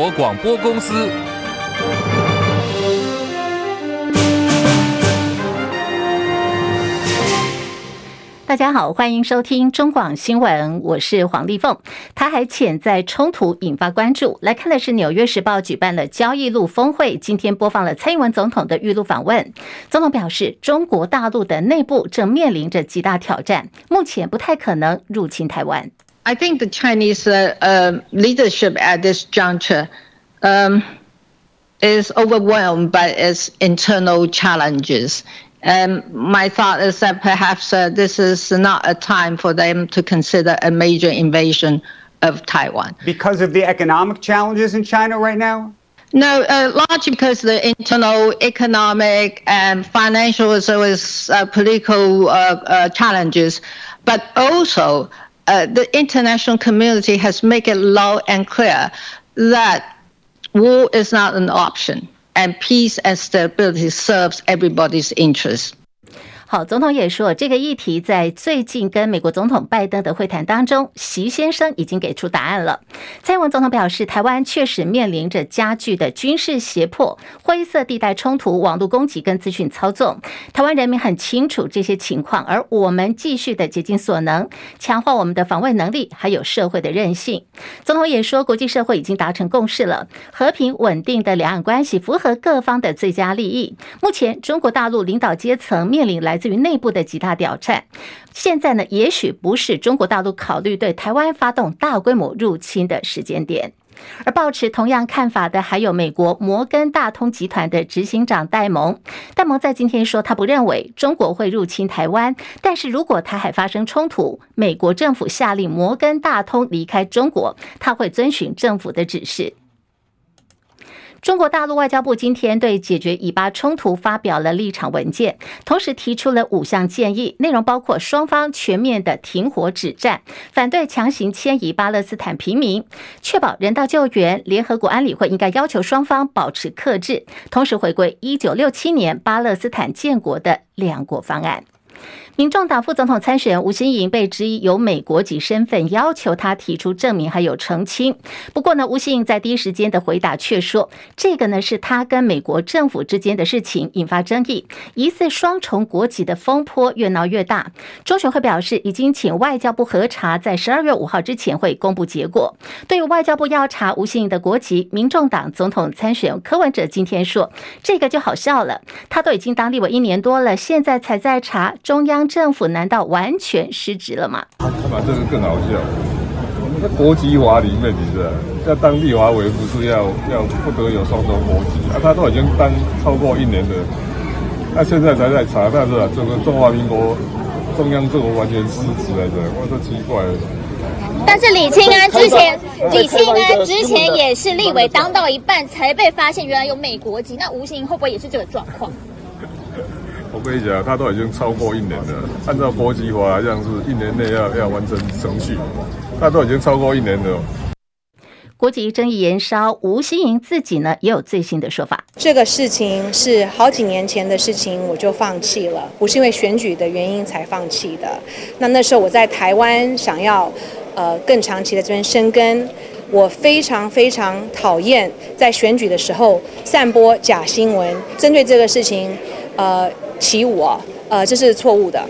国广播公司。大家好，欢迎收听中广新闻，我是黄丽凤。台海潜在冲突引发关注，来看的是《纽约时报》举办的交易路峰会，今天播放了蔡英文总统的预录访问。总统表示，中国大陆的内部正面临着极大挑战，目前不太可能入侵台湾。I think the Chinese uh, leadership at this juncture um, is overwhelmed by its internal challenges. And my thought is that perhaps uh, this is not a time for them to consider a major invasion of Taiwan. Because of the economic challenges in China right now? No, uh, largely because the internal economic and financial as well as uh, political uh, uh, challenges, but also uh, the international community has made it loud and clear that war is not an option. And peace and stability serves everybody's interest. 好，总统也说，这个议题在最近跟美国总统拜登的会谈当中，习先生已经给出答案了。蔡英文总统表示，台湾确实面临着加剧的军事胁迫、灰色地带冲突、网络攻击跟资讯操纵。台湾人民很清楚这些情况，而我们继续的竭尽所能，强化我们的防卫能力，还有社会的韧性。总统也说，国际社会已经达成共识了，和平稳定的两岸关系符合各方的最佳利益。目前，中国大陆领导阶层面临来自于内部的极大挑战，现在呢，也许不是中国大陆考虑对台湾发动大规模入侵的时间点。而抱持同样看法的还有美国摩根大通集团的执行长戴蒙。戴蒙在今天说，他不认为中国会入侵台湾，但是如果台海发生冲突，美国政府下令摩根大通离开中国，他会遵循政府的指示。中国大陆外交部今天对解决以巴冲突发表了立场文件，同时提出了五项建议，内容包括双方全面的停火止战，反对强行迁移巴勒斯坦平民，确保人道救援。联合国安理会应该要求双方保持克制，同时回归一九六七年巴勒斯坦建国的两国方案。民众党副总统参选吴欣盈被质疑有美国籍身份，要求他提出证明还有澄清。不过呢，吴欣盈在第一时间的回答却说，这个呢是他跟美国政府之间的事情，引发争议。疑似双重国籍的风波越闹越大。中选会表示，已经请外交部核查，在十二月五号之前会公布结果。对于外交部要查吴欣盈的国籍，民众党总统参选柯文哲今天说，这个就好笑了，他都已经当立委一年多了，现在才在查中央。政府难道完全失职了吗？他把这个更好笑。那国籍法里面，你知道，要当立法委不是要要不得有双重国籍啊？他都已经当超过一年了，那现在才在查，但是这个中华民国中央政府完全失职来着，我说奇怪。但是李庆安之前，李庆安之前也是立委当到一半才被发现原来有美国籍，那吴欣盈会不会也是这个状况？我跟你讲，他都已经超过一年了。按照国际法来讲，是一年内要要完成程序。他都已经超过一年了。国籍争议延烧，吴欣盈自己呢也有最新的说法。这个事情是好几年前的事情，我就放弃了，不是因为选举的原因才放弃的。那那时候我在台湾想要呃更长期的这边生根，我非常非常讨厌在选举的时候散播假新闻。针对这个事情，呃。起舞啊，呃，这是错误的。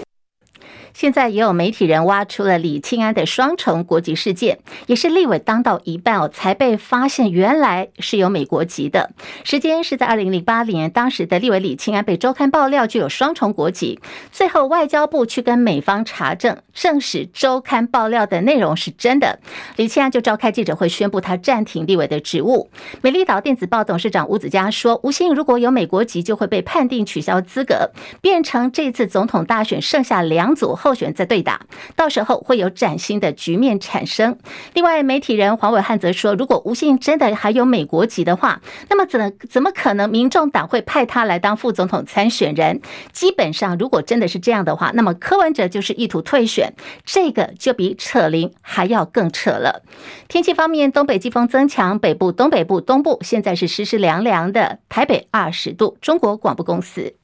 现在也有媒体人挖出了李庆安的双重国籍事件，也是立委当到一半哦，才被发现原来是有美国籍的。时间是在二零零八年，当时的立委李庆安被周刊爆料具有双重国籍，最后外交部去跟美方查证，证实周刊爆料的内容是真的。李庆安就召开记者会，宣布他暂停立委的职务。美丽岛电子报董事长吴子嘉说，吴欣盈如果有美国籍，就会被判定取消资格，变成这次总统大选剩下两组后。候选在对打，到时候会有崭新的局面产生。另外，媒体人黄伟汉则说，如果吴信真的还有美国籍的话，那么怎怎么可能民众党会派他来当副总统参选人？基本上，如果真的是这样的话，那么柯文哲就是意图退选，这个就比扯铃还要更扯了。天气方面，东北季风增强，北部、东北部、东部现在是湿湿凉凉的，台北二十度。中国广播公司。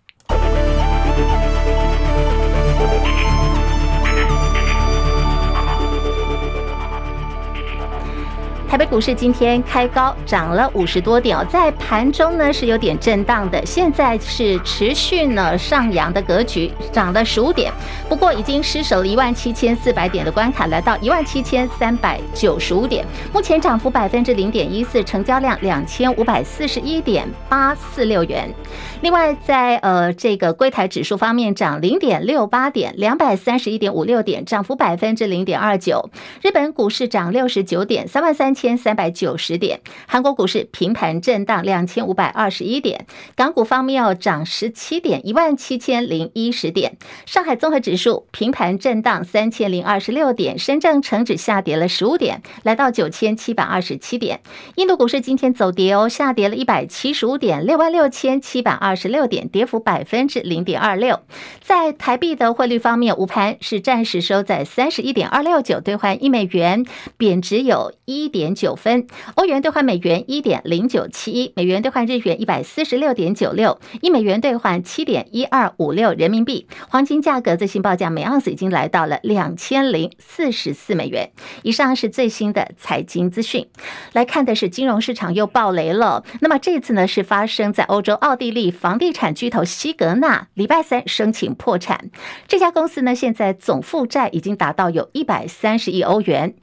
台北股市今天开高，涨了五十多点哦，在盘中呢是有点震荡的，现在是持续呢上扬的格局，涨了十五点，不过已经失守了一万七千四百点的关卡，来到一万七千三百九十五点，目前涨幅百分之零点一四，成交量两千五百四十一点八四六元。另外在呃这个柜台指数方面涨零点六八点，两百三十一点五六点，涨幅百分之零点二九。日本股市涨六十九点，三万三千千三百九十点。韩国股市平盘震荡，两千五百二十一点。港股方面要涨十七点，一万七千零一十点。上海综合指数平盘震荡，三千零二十六点。深证成指下跌了十五点，来到九千七百二十七点。印度股市今天走跌哦，下跌了一百七十五点，六万六千七百二十六点，跌幅百分之零点二六。在台币的汇率方面，午盘是暂时收在三十一点二六九兑换一美元，贬值有一点点九分。欧元兑换美元一点零九七一，美元兑换日元一百四十六点九六，一美元兑换七点一二五六人民币。黄金价格最新报价每盎司已经来到了两千零四十四美元。以上是最新的财经资讯。来看的是金融市场又爆雷了。那么这次呢是发生在欧洲奥地利房地产巨头西格纳，礼拜三申请破产。这家公司呢现在总负债已经达到有一百三十亿欧元。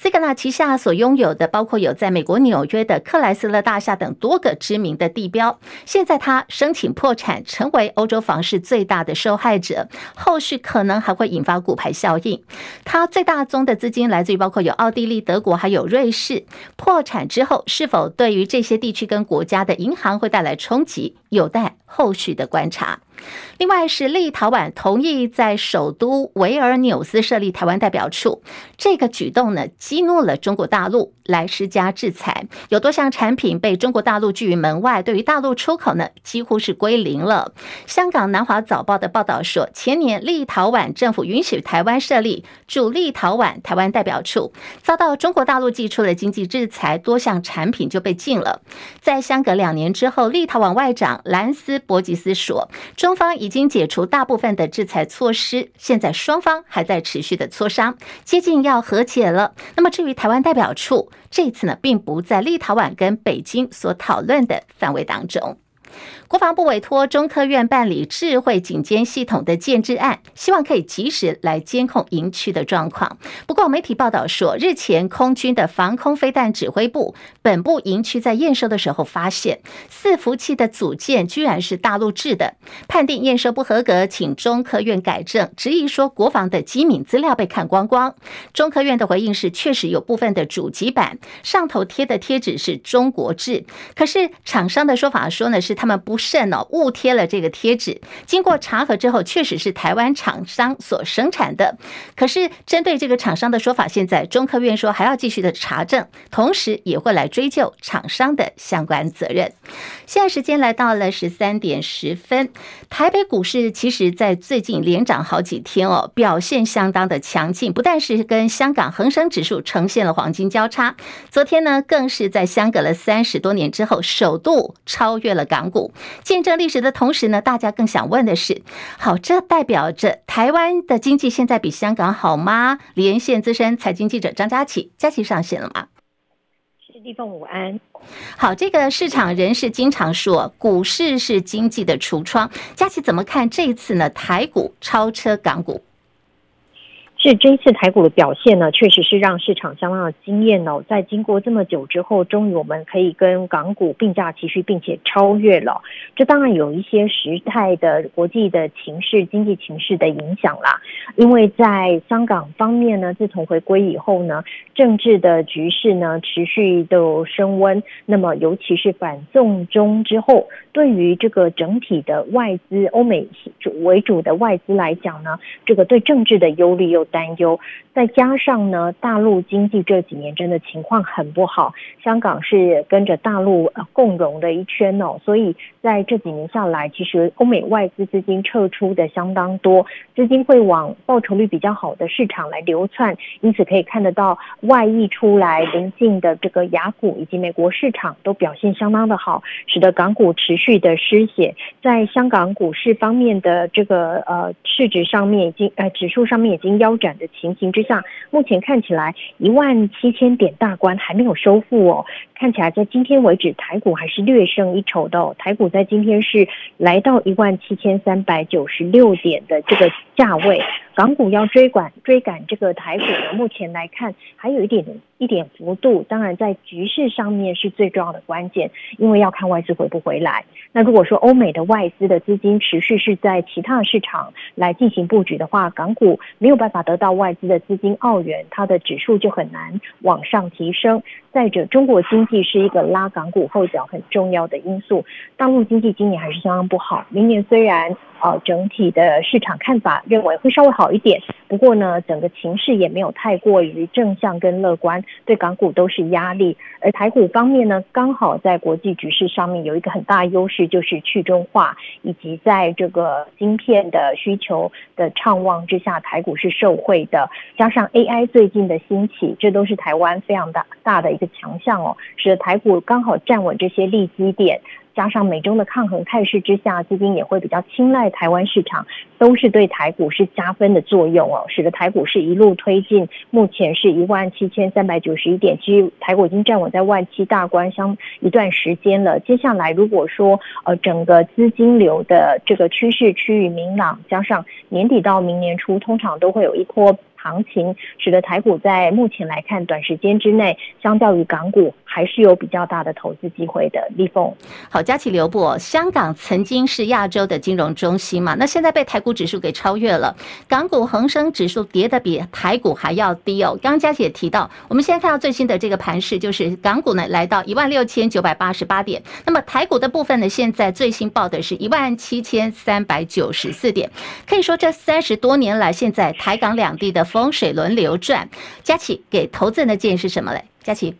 西格纳旗下所拥有的包括有在美国纽约的克莱斯勒大厦等多个知名的地标，现在他申请破产，成为欧洲房市最大的受害者。后续可能还会引发骨牌效应。他最大宗的资金来自于包括有奥地利、德国还有瑞士。破产之后，是否对于这些地区跟国家的银行会带来冲击，有待后续的观察。另外是立陶宛同意在首都维尔纽斯设立台湾代表处，这个举动呢激怒了中国大陆，来施加制裁，有多项产品被中国大陆拒于门外，对于大陆出口呢几乎是归零了。香港南华早报的报道说，前年立陶宛政府允许台湾设立驻立陶宛台湾代表处，遭到中国大陆祭出了经济制裁，多项产品就被禁了。在相隔两年之后，立陶宛外长兰斯伯吉斯说，中中方已经解除大部分的制裁措施，现在双方还在持续的磋商，接近要和解了。那么至于台湾代表处，这次呢，并不在立陶宛跟北京所讨论的范围当中。国防部委托中科院办理智慧警监系统的建制案，希望可以及时来监控营区的状况。不过，媒体报道说，日前空军的防空飞弹指挥部本部营区在验收的时候，发现伺服器的组件居然是大陆制的，判定验收不合格，请中科院改正，质疑说国防的机敏资料被看光光。中科院的回应是，确实有部分的主机板上头贴的贴纸是中国制，可是厂商的说法说呢，是他们不。慎哦，误贴了这个贴纸。经过查核之后，确实是台湾厂商所生产的。可是针对这个厂商的说法，现在中科院说还要继续的查证，同时也会来追究厂商的相关责任。现在时间来到了十三点十分，台北股市其实在最近连涨好几天哦，表现相当的强劲，不但是跟香港恒生指数呈现了黄金交叉，昨天呢更是在相隔了三十多年之后，首度超越了港股。见证历史的同时呢，大家更想问的是：好，这代表着台湾的经济现在比香港好吗？连线资深财经记者张佳琪，佳琪上线了吗？是地凤午安。好，这个市场人士经常说，股市是经济的橱窗。佳琪怎么看这一次呢？台股超车港股。是这一次台股的表现呢，确实是让市场相当的惊艳哦。在经过这么久之后，终于我们可以跟港股并驾齐驱，并且超越了。这当然有一些时态的国际的情势、经济情势的影响啦。因为在香港方面呢，自从回归以后呢，政治的局势呢持续的升温。那么尤其是反送中之后，对于这个整体的外资、欧美主为主的外资来讲呢，这个对政治的忧虑又担忧，再加上呢，大陆经济这几年真的情况很不好，香港是跟着大陆共荣的一圈哦，所以在这几年下来，其实欧美外资资金撤出的相当多，资金会往报酬率比较好的市场来流窜，因此可以看得到外溢出来临近的这个雅股以及美国市场都表现相当的好，使得港股持续的失血，在香港股市方面的这个呃市值上面已经呃指数上面已经腰。展的情形之下，目前看起来一万七千点大关还没有收复哦。看起来在今天为止，台股还是略胜一筹的哦。台股在今天是来到一万七千三百九十六点的这个价位，港股要追赶追赶这个台股呢，目前来看还有一点一点幅度。当然，在局势上面是最重要的关键，因为要看外资回不回来。那如果说欧美的外资的资金持续是在其他市场来进行布局的话，港股没有办法得到外资的资金澳元，它的指数就很难往上提升。再者，中国经济是一个拉港股后脚很重要的因素。大陆经济今年还是相当不好，明年虽然呃整体的市场看法认为会稍微好一点，不过呢，整个情势也没有太过于正向跟乐观，对港股都是压力。而台股方面呢，刚好在国际局势上面有一个很大优势，就是去中化，以及在这个晶片的需求的畅旺之下，台股是受惠的。加上 AI 最近的兴起，这都是台湾非常大大的一个强项哦，使得台股刚好站稳这些利基点。加上美中的抗衡态势之下，资金也会比较青睐台湾市场，都是对台股是加分的作用哦，使得台股是一路推进，目前是一万七千三百九十一点，其实台股已经站稳在万七大关相一段时间了。接下来如果说呃整个资金流的这个趋势趋于明朗，加上年底到明年初，通常都会有一波。行情使得台股在目前来看，短时间之内，相较于港股还是有比较大的投资机会的。立凤，好，佳琪留步。香港曾经是亚洲的金融中心嘛，那现在被台股指数给超越了，港股恒生指数跌得比台股还要低哦。刚刚佳琪也提到，我们现在看到最新的这个盘势，就是港股呢来到一万六千九百八十八点，那么台股的部分呢，现在最新报的是一万七千三百九十四点，可以说这三十多年来，现在台港两地的。风水轮流转，佳琪给投资人的建议是什么嘞？佳琪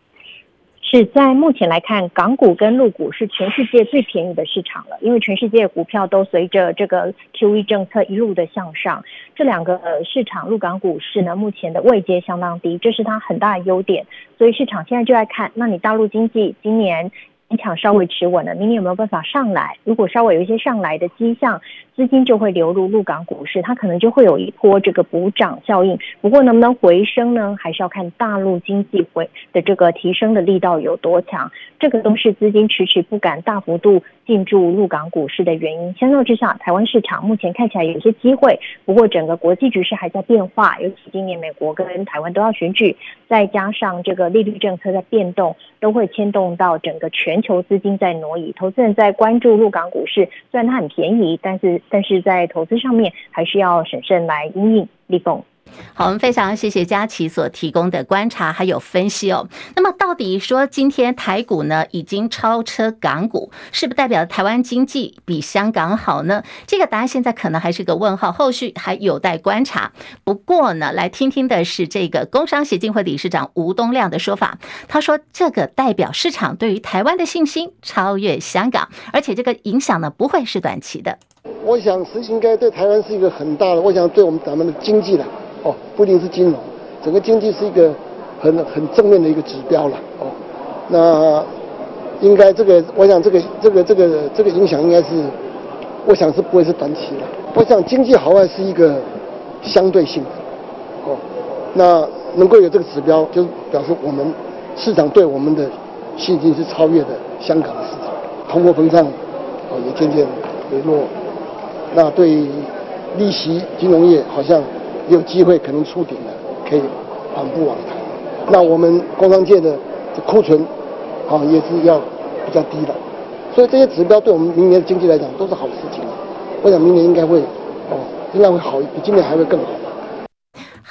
是在目前来看，港股跟陆股是全世界最便宜的市场了，因为全世界股票都随着这个 QE 政策一路的向上，这两个市场陆港股市呢，目前的位阶相当低，这是它很大的优点，所以市场现在就在看，那你大陆经济今年。市场稍微持稳了，明年有没有办法上来？如果稍微有一些上来的迹象，资金就会流入陆港股市，它可能就会有一波这个补涨效应。不过能不能回升呢？还是要看大陆经济回的这个提升的力道有多强。这个都是资金迟迟不敢大幅度进驻陆港股市的原因。相较之下，台湾市场目前看起来有些机会，不过整个国际局势还在变化，尤其今年美国跟台湾都要选举，再加上这个利率政策在变动，都会牵动到整个全。球资金在挪移，投资人在关注陆港股市，虽然它很便宜，但是但是在投资上面还是要审慎来应应立凤。好，我们非常谢谢佳琪所提供的观察还有分析哦。那么，到底说今天台股呢已经超车港股，是不是代表台湾经济比香港好呢？这个答案现在可能还是个问号，后续还有待观察。不过呢，来听听的是这个工商协进会理事长吴东亮的说法。他说，这个代表市场对于台湾的信心超越香港，而且这个影响呢不会是短期的。我想，是应该对台湾是一个很大的，我想对我们咱们的经济呢。哦，不一定是金融，整个经济是一个很很正面的一个指标了。哦，那应该这个，我想这个这个这个这个影响应该是，我想是不会是短期的。我想经济好坏是一个相对性的。哦，那能够有这个指标，就表示我们市场对我们的信心是超越的香港的市场。通货膨胀哦也渐渐回落，那对利息金融业好像。有机会可能触顶了，可以缓步往上。那我们工商界的库存啊也是要比较低的，所以这些指标对我们明年的经济来讲都是好事情。我想明年应该会哦，应该会好，比今年还会更好。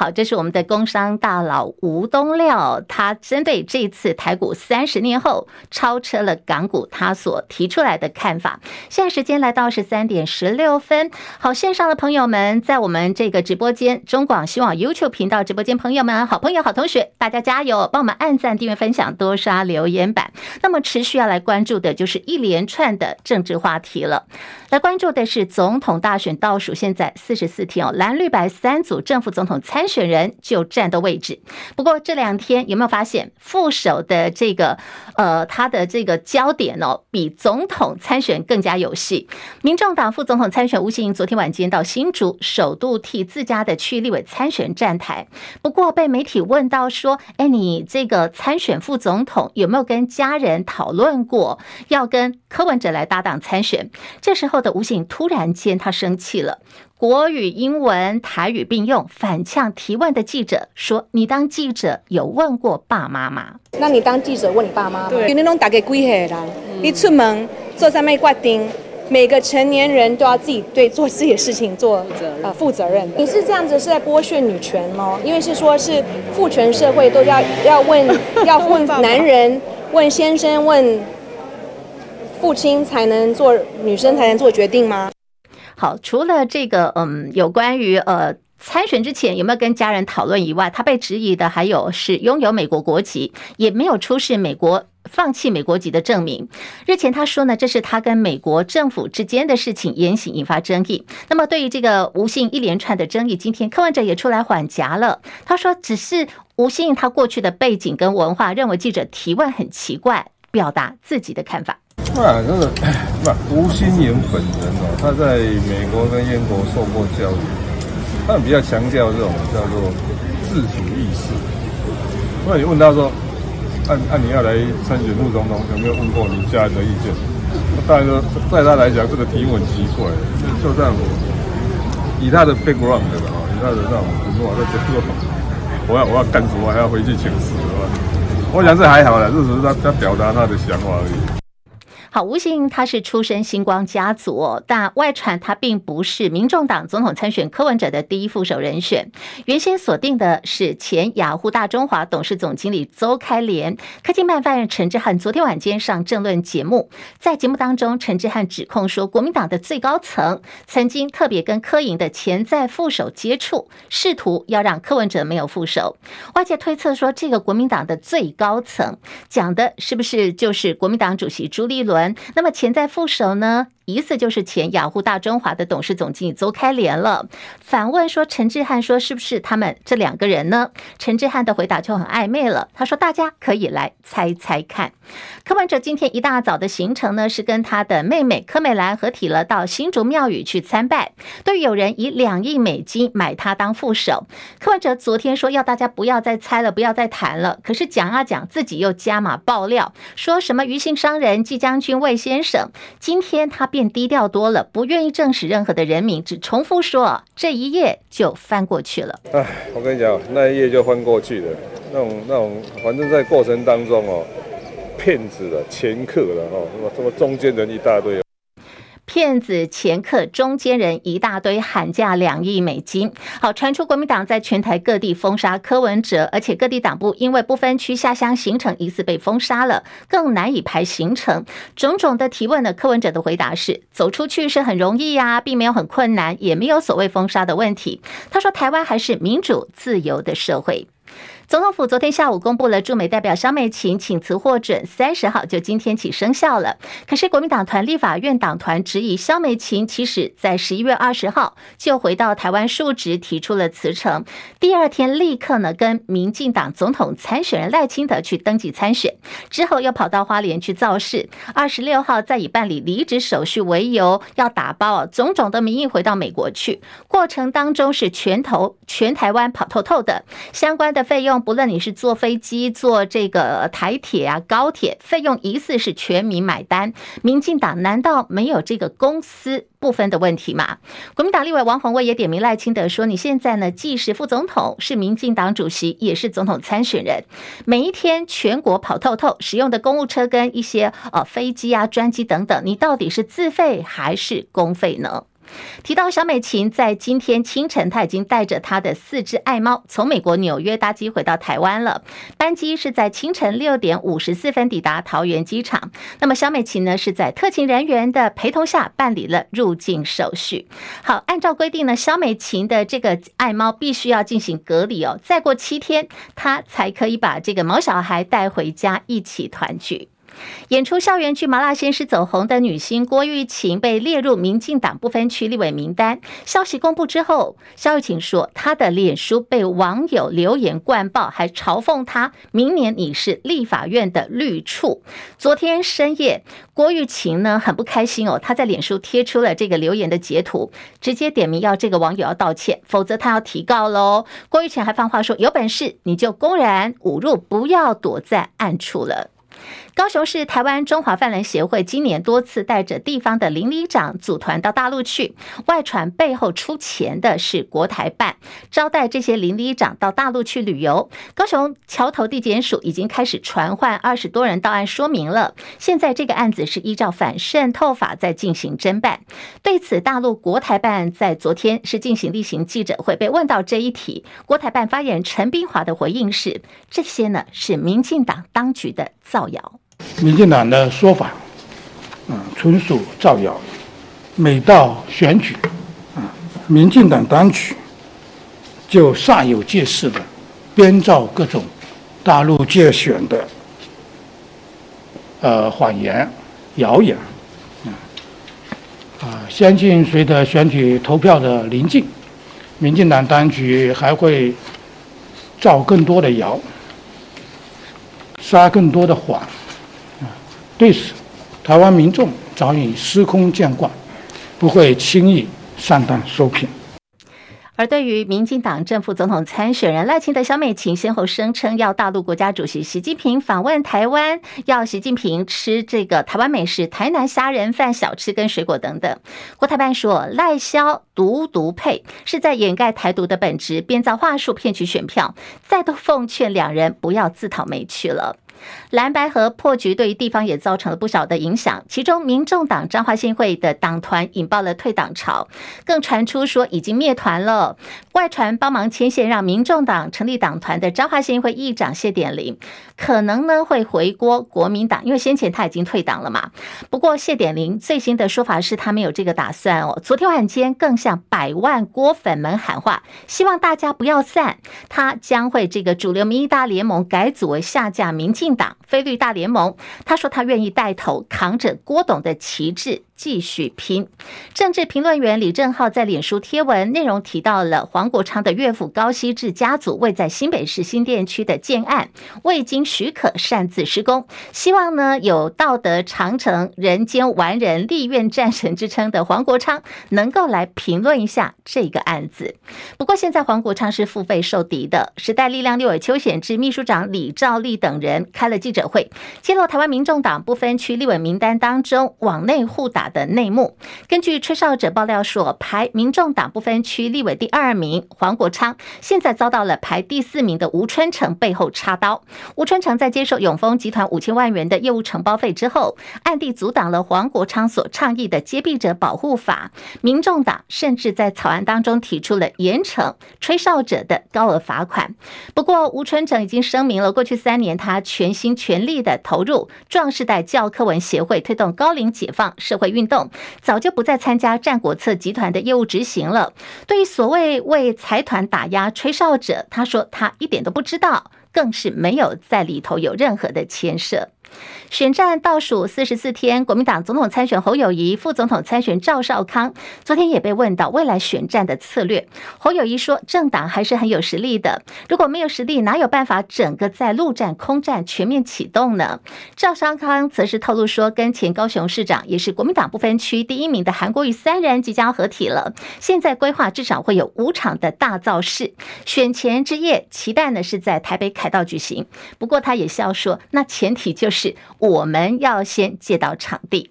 好，这是我们的工商大佬吴东亮，他针对这次台股三十年后超车了港股，他所提出来的看法。现在时间来到十三点十六分，好，线上的朋友们，在我们这个直播间中广新网 YouTube 频道直播间，朋友们，好朋友、好同学，大家加油，帮我们按赞、订阅、分享，多刷留言板。那么持续要来关注的就是一连串的政治话题了。来关注的是总统大选倒数现在四十四天哦，蓝绿白三组正副总统参选人就战斗位置。不过这两天有没有发现副手的这个呃他的这个焦点哦，比总统参选更加有戏？民众党副总统参选吴欣盈昨天晚间到新竹，首度替自家的区立委参选站台。不过被媒体问到说：“哎，你这个参选副总统有没有跟家人讨论过要跟柯文哲来搭档参选？”这时候的吴醒突然间他生气了，国语、英文、台语并用，反呛提问的记者说：“你当记者有问过爸妈吗？那你当记者问你爸妈吗？对，你拢大概几岁人？你出门做啥物决定？”每个成年人都要自己对做自己的事情做呃负责任的。你是这样子是在剥削女权吗？因为是说是父权社会都要要问 要问男人问先生问父亲才能做女生才能做决定吗？好，除了这个嗯，有关于呃参选之前有没有跟家人讨论以外，他被质疑的还有是拥有美国国籍，也没有出示美国。放弃美国籍的证明。日前他说呢，这是他跟美国政府之间的事情，言行引发争议。那么对于这个吴姓一连串的争议，今天柯文哲也出来缓颊了。他说，只是吴姓他过去的背景跟文化，认为记者提问很奇怪，表达自己的看法。啊，这个不，吴欣盈本人哦，他在美国跟英国受过教育，他们比较强调这种叫做自主意识。那你问他说，按按你要来参选副总统，有没有问过你家人的意见？当然说，在他来讲，这个提问很奇怪。就这样，以他的 background 的啊，以他的那种文化，他觉得我要我要干什么，还要回去请示，我想这还好了，这只是他他表达他的想法而已。好，吴欣他是出身星光家族，但外传他并不是民众党总统参选柯文哲的第一副手人选。原先锁定的是前雅虎大中华董事总经理邹开廉。科技办发人陈志汉昨天晚间上政论节目，在节目当中，陈志汉指控说，国民党的最高层曾经特别跟柯营的潜在副手接触，试图要让柯文哲没有副手。外界推测说，这个国民党的最高层讲的是不是就是国民党主席朱立伦？那么钱在副手呢？疑似就是前雅虎大中华的董事总经理邹开莲了。反问说，陈志汉说是不是他们这两个人呢？陈志汉的回答就很暧昧了。他说大家可以来猜猜看。柯文哲今天一大早的行程呢，是跟他的妹妹柯美兰合体了，到新竹庙宇去参拜。对于有人以两亿美金买他当副手，柯文哲昨天说要大家不要再猜了，不要再谈了。可是讲啊讲，自己又加码爆料，说什么余姓商人季将军魏先生，今天他变。低调多了，不愿意证实任何的人名，只重复说这一页就翻过去了。哎，我跟你讲，那一页就翻过去了。那种那种，反正在过程当中哦，骗子了、掮客了哦，什么什么中间人一大堆。骗子、掮客、中间人一大堆，喊价两亿美金。好，传出国民党在全台各地封杀柯文哲，而且各地党部因为不分区下乡行程疑似被封杀了，更难以排行程。种种的提问呢，柯文哲的回答是：走出去是很容易呀、并没有很困难，也没有所谓封杀的问题。他说，台湾还是民主自由的社会。总统府昨天下午公布了驻美代表萧美琴请辞获准，三十号就今天起生效了。可是国民党团立法院党团质疑萧美琴，其实在十一月二十号就回到台湾述职，提出了辞呈。第二天立刻呢跟民进党总统参选人赖清德去登记参选，之后又跑到花莲去造势。二十六号再以办理离职手续为由要打包啊种种的名义回到美国去，过程当中是全头全台湾跑透透的，相关的费用。不论你是坐飞机、坐这个台铁啊、高铁，费用疑似是全民买单。民进党难道没有这个公私不分的问题吗？国民党立委王鸿薇也点名赖清德说：“你现在呢，既是副总统，是民进党主席，也是总统参选人。每一天全国跑透透，使用的公务车跟一些呃飞机啊、专机等等，你到底是自费还是公费呢？”提到小美琴，在今天清晨，她已经带着她的四只爱猫从美国纽约搭机回到台湾了。班机是在清晨六点五十四分抵达桃园机场。那么小美琴呢，是在特勤人员的陪同下办理了入境手续。好，按照规定呢，小美琴的这个爱猫必须要进行隔离哦，再过七天，她才可以把这个毛小孩带回家一起团聚。演出校园剧《麻辣鲜师》走红的女星郭玉琴被列入民进党不分区立委名单。消息公布之后，萧玉琴说她的脸书被网友留言灌爆，还嘲讽她明年你是立法院的绿处。昨天深夜，郭玉琴呢很不开心哦，她在脸书贴出了这个留言的截图，直接点名要这个网友要道歉，否则她要提告喽。郭玉琴还放话说：“有本事你就公然侮辱，不要躲在暗处了。”高雄市台湾中华犯人协会今年多次带着地方的邻里长组团到大陆去，外传背后出钱的是国台办，招待这些邻里长到大陆去旅游。高雄桥头地检署已经开始传唤二十多人到案说明了。现在这个案子是依照反渗透法在进行侦办。对此，大陆国台办在昨天是进行例行记者会，被问到这一题，国台办发言人陈斌华的回应是：这些呢是民进党当局的造谣。民进党的说法，啊，纯属造谣。每到选举，啊，民进党当局就煞有介事的编造各种大陆界选的呃谎言、谣言，啊啊，相信随着选举投票的临近，民进党当局还会造更多的谣，撒更多的谎。对此，台湾民众早已司空见惯，不会轻易上当受骗。而对于民进党政副总统参选人赖清德、萧美琴先后声称要大陆国家主席习近平访问台湾，要习近平吃这个台湾美食——台南虾仁饭、小吃跟水果等等。国台办说赖萧独独配是在掩盖台独的本质，编造话术骗取选票，再度奉劝两人不要自讨没趣了。蓝白合破局对于地方也造成了不小的影响，其中民众党彰化县会的党团引爆了退党潮，更传出说已经灭团了。外传帮忙牵线让民众党成立党团的彰化县会议长谢典林，可能呢会回锅国民党，因为先前他已经退党了嘛。不过谢典林最新的说法是他没有这个打算哦。昨天晚间更向百万郭粉们喊话，希望大家不要散，他将会这个主流民意大联盟改组为下架民进党。非绿大联盟，他说他愿意带头扛着郭董的旗帜。继续拼。政治评论员李正浩在脸书贴文内容提到了黄国昌的岳父高希志家族位在新北市新店区的建案未经许可擅自施工，希望呢有道德长城人间完人立院战神之称的黄国昌能够来评论一下这个案子。不过现在黄国昌是腹背受敌的，时代力量立委邱显智秘书长李兆立等人开了记者会，揭露台湾民众党不分区立委名单当中网内互打的内幕。根据吹哨者爆料说，排民众党不分区立委第二名黄国昌，现在遭到了排第四名的吴春成背后插刀。吴春成在接受永丰集团五千万元的业务承包费之后，暗地阻挡了黄国昌所倡议的接弊者保护法。民众党甚至在草案当中提出了严惩吹哨者的高额罚款。不过，吴春成已经声明了，过去三年他全心全力的投入壮世代教科文协会，推动高龄解放社会运。运动早就不再参加战国策集团的业务执行了。对于所谓为财团打压吹哨者，他说他一点都不知道，更是没有在里头有任何的牵涉。选战倒数四十四天，国民党总统参选侯友谊、副总统参选赵少康，昨天也被问到未来选战的策略。侯友谊说，政党还是很有实力的，如果没有实力，哪有办法整个在陆战、空战全面启动呢？赵少康则是透露说，跟前高雄市长也是国民党不分区第一名的韩国瑜三人即将合体了，现在规划至少会有五场的大造势，选前之夜期待呢是在台北凯道举行。不过他也笑说，那前提就是。是我们要先借到场地。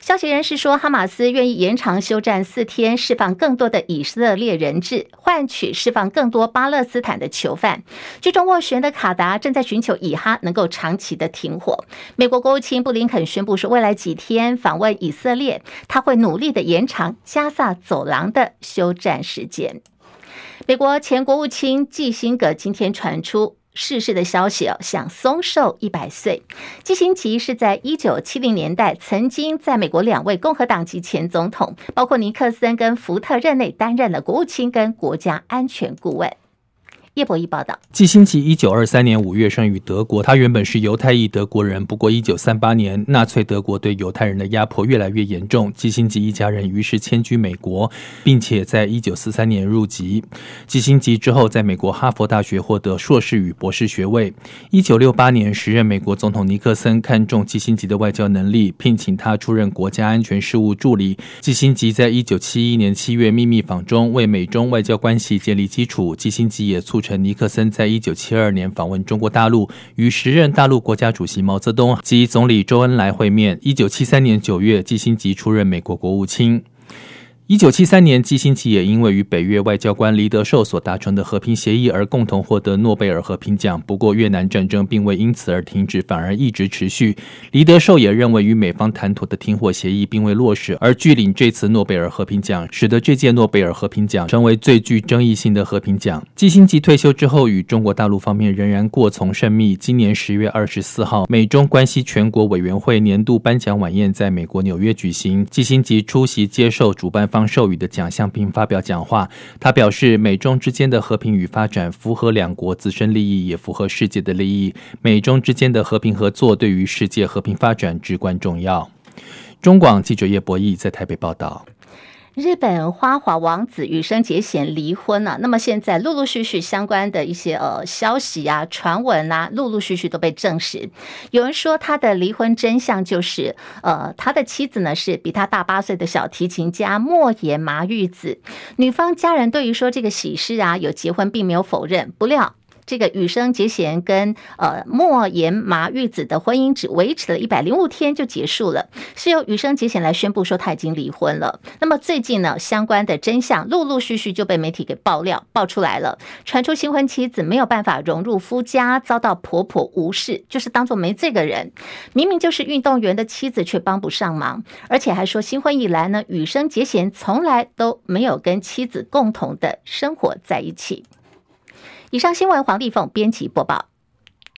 消息人士说，哈马斯愿意延长休战四天，释放更多的以色列人质，换取释放更多巴勒斯坦的囚犯。居中斡旋的卡达正在寻求以哈能够长期的停火。美国国务卿布林肯宣布说，未来几天访问以色列，他会努力的延长加萨走廊的休战时间。美国前国务卿基辛格今天传出。逝世的消息哦，享寿寿一百岁。基辛奇是在一九七零年代曾经在美国两位共和党籍前总统，包括尼克森跟福特任内担任了国务卿跟国家安全顾问。叶博弈报道。季辛吉一九二三年五月生于德国，他原本是犹太裔德国人。不过一九三八年，纳粹德国对犹太人的压迫越来越严重，季辛吉一家人于是迁居美国，并且在一九四三年入籍。季辛吉之后在美国哈佛大学获得硕士与博士学位。一九六八年，时任美国总统尼克森看中季辛吉的外交能力，聘请他出任国家安全事务助理。季辛吉在一九七一年七月秘密访中，为美中外交关系建立基础。季辛吉也促陈尼克森在一九七二年访问中国大陆，与时任大陆国家主席毛泽东及总理周恩来会面。一九七三年九月，季辛吉出任美国国务卿。一九七三年，季辛吉也因为与北越外交官黎德寿所达成的和平协议而共同获得诺贝尔和平奖。不过，越南战争并未因此而停止，反而一直持续。黎德寿也认为与美方谈妥的停火协议并未落实，而拒领这次诺贝尔和平奖，使得这届诺贝尔和平奖成为最具争议性的和平奖。季辛吉退休之后，与中国大陆方面仍然过从甚密。今年十月二十四号，美中关系全国委员会年度颁奖晚宴在美国纽约举行，季辛吉出席接受主办方授予的奖项并发表讲话，他表示，美中之间的和平与发展符合两国自身利益，也符合世界的利益。美中之间的和平合作对于世界和平发展至关重要。中广记者叶博弈在台北报道。日本花滑王子羽生结弦离婚了，那么现在陆陆续续相关的一些呃消息啊、传闻啊，陆陆续续都被证实。有人说他的离婚真相就是，呃，他的妻子呢是比他大八岁的小提琴家莫言麻玉子。女方家人对于说这个喜事啊有结婚，并没有否认。不料。这个羽生结弦跟呃莫言麻裕子的婚姻只维持了一百零五天就结束了，是由羽生结弦来宣布说他已经离婚了。那么最近呢，相关的真相陆陆续续就被媒体给爆料爆出来了，传出新婚妻子没有办法融入夫家，遭到婆婆无视，就是当做没这个人。明明就是运动员的妻子，却帮不上忙，而且还说新婚以来呢，羽生结弦从来都没有跟妻子共同的生活在一起。以上新闻，黄丽凤编辑播报。